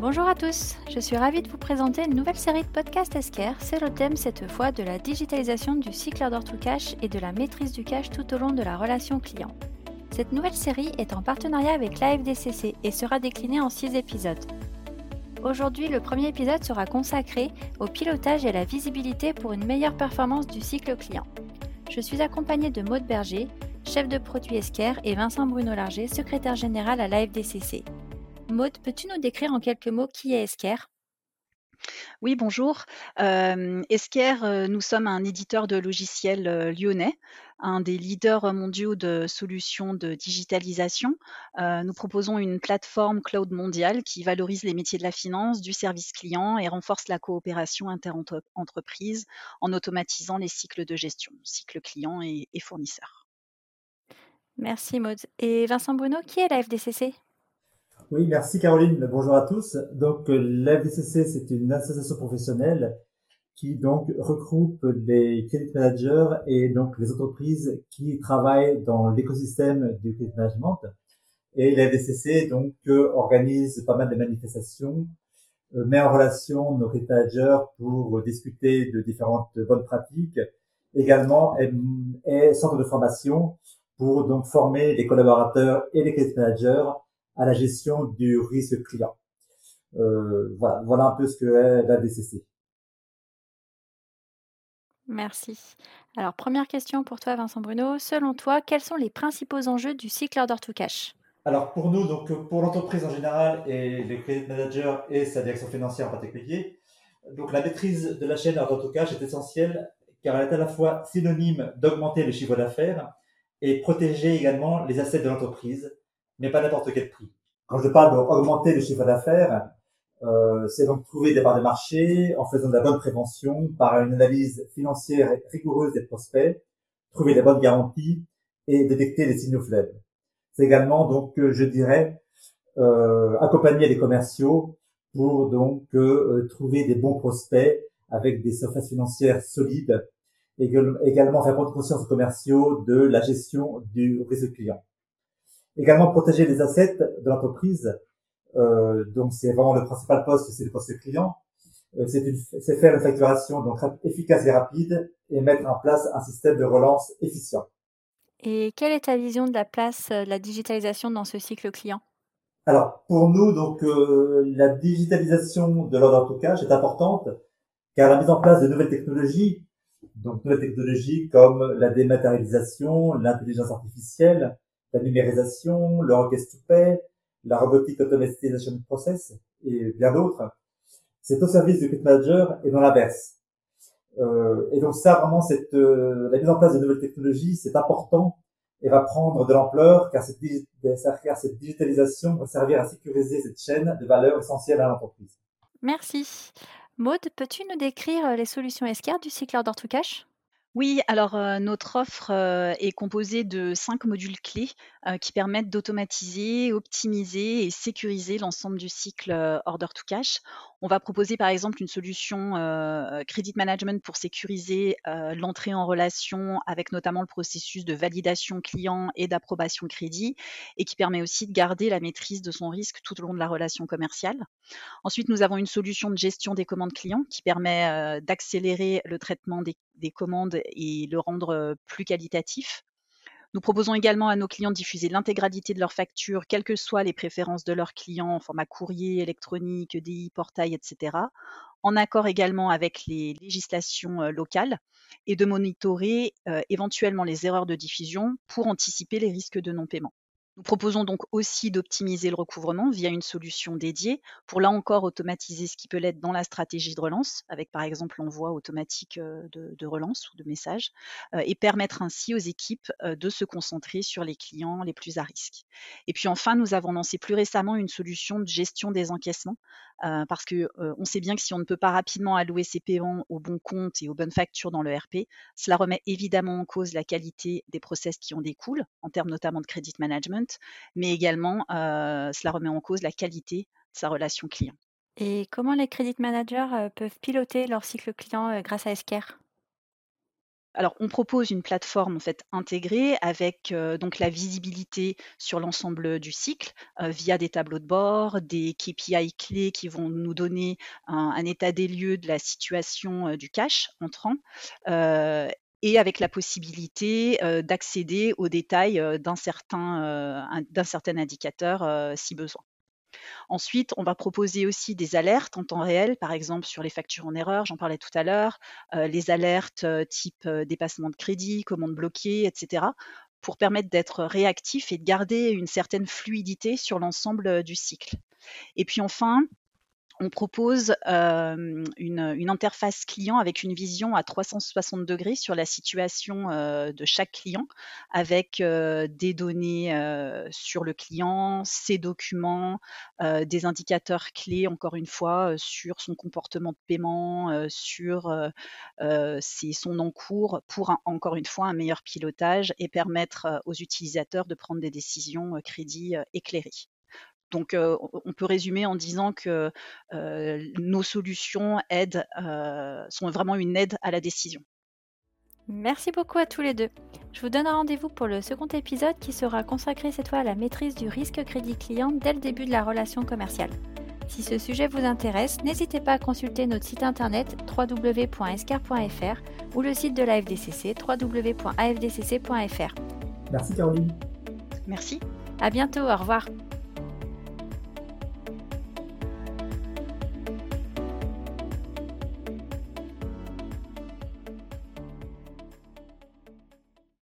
Bonjour à tous, je suis ravie de vous présenter une nouvelle série de podcasts Esquire. C'est le thème cette fois de la digitalisation du cycle order to cash et de la maîtrise du cash tout au long de la relation client. Cette nouvelle série est en partenariat avec l'AFDCC et sera déclinée en 6 épisodes. Aujourd'hui, le premier épisode sera consacré au pilotage et à la visibilité pour une meilleure performance du cycle client. Je suis accompagnée de Maude Berger, chef de produit Esquire, et Vincent Bruno Larger, secrétaire général à l'AFDCC. Maude, peux-tu nous décrire en quelques mots qui est Esquire oui, bonjour. Euh, Esquire, nous sommes un éditeur de logiciels euh, lyonnais, un des leaders mondiaux de solutions de digitalisation. Euh, nous proposons une plateforme cloud mondiale qui valorise les métiers de la finance, du service client et renforce la coopération inter-entreprise en automatisant les cycles de gestion, cycle client et, et fournisseur. Merci Maude. Et Vincent Bruno, qui est la FDCC oui, merci Caroline. Bonjour à tous. Donc, l'AVCC, c'est une association professionnelle qui donc regroupe les credit managers et donc les entreprises qui travaillent dans l'écosystème du credit management. Et l'AVCC donc organise pas mal de manifestations, euh, met en relation nos credit managers pour discuter de différentes bonnes pratiques. Également, est centre de formation pour donc former les collaborateurs et les credit managers à la gestion du risque client. Euh, voilà, voilà un peu ce que est la DCC. Merci. Alors, première question pour toi, Vincent Bruno. Selon toi, quels sont les principaux enjeux du cycle order to cash? Alors, pour nous, donc pour l'entreprise en général et les credit managers et sa direction financière en particulier, donc la maîtrise de la chaîne order to cash est essentielle car elle est à la fois synonyme d'augmenter le chiffre d'affaires et protéger également les assets de l'entreprise mais pas n'importe quel prix. Quand je parle d'augmenter le chiffre d'affaires, euh, c'est donc trouver des parts de marché en faisant de la bonne prévention par une analyse financière rigoureuse des prospects, trouver les bonnes garanties et détecter les signaux faibles. C'est également donc, je dirais, euh, accompagner les commerciaux pour donc euh, trouver des bons prospects avec des surfaces financières solides, et également faire prendre conscience aux commerciaux de la gestion du risque client. Également protéger les assets de l'entreprise. Euh, donc c'est vraiment le principal poste, c'est le poste client. Euh, c'est faire une facturation donc efficace et rapide et mettre en place un système de relance efficient. Et quelle est ta vision de la place euh, de la digitalisation dans ce cycle client? Alors pour nous donc euh, la digitalisation de l'ordre de est importante car la mise en place de nouvelles technologies, donc nouvelles technologies comme la dématérialisation, l'intelligence artificielle, la numérisation, le to pay, la robotique automatisation process et bien d'autres. C'est au service du Credit Manager et dans l'inverse. Euh, et donc ça, vraiment, cette, euh, la mise en place de nouvelles technologies, c'est important et va prendre de l'ampleur car cette, cette digitalisation va servir à sécuriser cette chaîne de valeur essentielle à l'entreprise. Merci. Maude, peux-tu nous décrire les solutions ESCAR du cycle order to cash? Oui, alors, notre offre, est composée de cinq modules clés, qui permettent d'automatiser, optimiser et sécuriser l'ensemble du cycle, order to cash. On va proposer, par exemple, une solution, credit management pour sécuriser, l'entrée en relation avec notamment le processus de validation client et d'approbation crédit et qui permet aussi de garder la maîtrise de son risque tout au long de la relation commerciale. Ensuite, nous avons une solution de gestion des commandes clients qui permet, d'accélérer le traitement des commandes et le rendre plus qualitatif. Nous proposons également à nos clients de diffuser l'intégralité de leurs factures, quelles que soient les préférences de leurs clients, en format courrier, électronique, EDI, portail, etc., en accord également avec les législations locales, et de monitorer éventuellement les erreurs de diffusion pour anticiper les risques de non-paiement. Nous proposons donc aussi d'optimiser le recouvrement via une solution dédiée pour là encore automatiser ce qui peut l'être dans la stratégie de relance, avec par exemple l'envoi automatique de, relance ou de messages, et permettre ainsi aux équipes de se concentrer sur les clients les plus à risque. Et puis enfin, nous avons lancé plus récemment une solution de gestion des encaissements, parce que sait bien que si on ne peut pas rapidement allouer ses paiements aux bons comptes et aux bonnes factures dans le RP, cela remet évidemment en cause la qualité des process qui en découlent, en termes notamment de credit management mais également, cela remet en cause la qualité de sa relation client. Et comment les credit managers peuvent piloter leur cycle client grâce à Esquire? Alors, on propose une plateforme en fait intégrée avec donc la visibilité sur l'ensemble du cycle via des tableaux de bord, des KPI clés qui vont nous donner un, état des lieux de la situation du cash entrant. Et avec la possibilité d'accéder aux détails d'un certain, d'un certain indicateur si besoin. Ensuite, on va proposer aussi des alertes en temps réel, par exemple sur les factures en erreur, j'en parlais tout à l'heure, euh, les alertes euh, type euh, dépassement de crédit, commande bloquée, etc., pour permettre d'être réactif et de garder une certaine fluidité sur l'ensemble du cycle. Et puis enfin, on propose une, interface client avec une vision à 360 degrés sur la situation de chaque client, avec des données sur le client, ses documents, des indicateurs clés, encore une fois, sur son comportement de paiement, sur son encours, pour encore une fois un meilleur pilotage et permettre aux utilisateurs de prendre des décisions crédit éclairées. Donc, on peut résumer en disant que nos solutions aident, sont vraiment une aide à la décision. Merci beaucoup à tous les deux. Je vous donne rendez-vous pour le second épisode qui sera consacré cette fois à la maîtrise du risque crédit client dès le début de la relation commerciale. Si ce sujet vous intéresse, n'hésitez pas à consulter notre site internet www.escar.fr ou le site de la FDCC www.afdcc.fr. Merci Caroline. Merci. À bientôt, au revoir.